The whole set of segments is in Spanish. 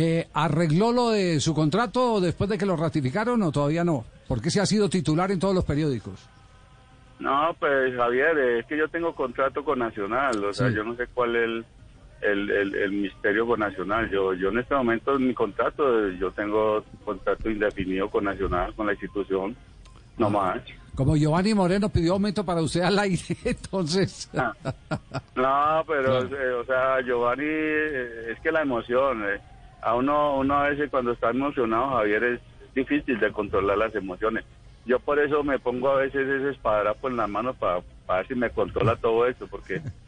Eh, ¿Arregló lo de su contrato después de que lo ratificaron o todavía no? Porque se ha sido titular en todos los periódicos. No, pues Javier, es que yo tengo contrato con Nacional, o sea, yo no sé cuál es el, el, el, el misterio con Nacional. Yo, yo en este momento en mi contrato, yo tengo contrato indefinido con Nacional, con la institución, no más. Como Giovanni Moreno pidió aumento para usted al aire, entonces. No, pero, eh, o sea, Giovanni, eh, es que la emoción, eh, a uno, uno a veces cuando está emocionado, Javier, es difícil de controlar las emociones. Yo por eso me pongo a veces ese espadadrapo en la mano para, para ver si me controla todo esto, porque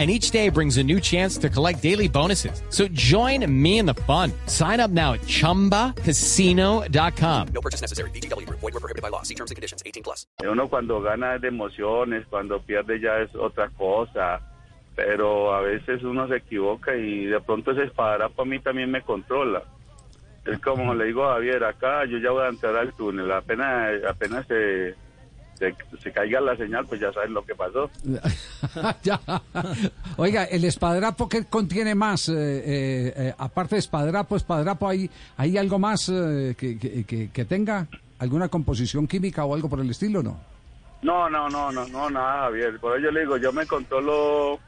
And each day brings a new chance to collect daily bonuses. So join me in the fun. Sign up now at chumbacasino.com. No purchase necessary. Group. Void were prohibited by law. See terms and conditions. 18 plus. Uno cuando gana es de emociones, cuando pierde ya es otra cosa, pero a veces uno se equivoca y de pronto ese espadadrapo a mí también me controla. Es como le digo a Javier, acá yo ya voy a entrar al túnel, apenas, apenas se, se, se caiga la señal, pues ya saben lo que pasó. Ya. Oiga, el espadrapo que contiene más, eh, eh, eh, aparte de espadrapo, espadrapo, ¿hay, hay algo más eh, que, que- que- tenga? ¿Alguna composición química o algo por el estilo, no? No, no, no, no, no, nada, Javier. Por eso yo le digo, yo me controlo,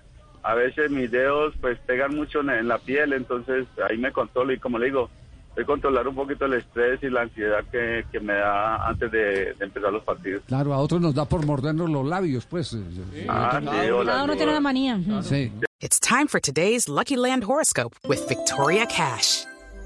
a veces mis dedos pues pegan mucho en, en la piel, entonces ahí me controlo y como le digo, a controlar un poquito el estrés y la ansiedad que, que me da antes de, de empezar los partidos. Claro, a otros nos da por mordernos los labios, pues. eh, Ah, sí, hola, uno tiene una manía. Sí. It's time for today's Lucky Land horoscope with Victoria Cash.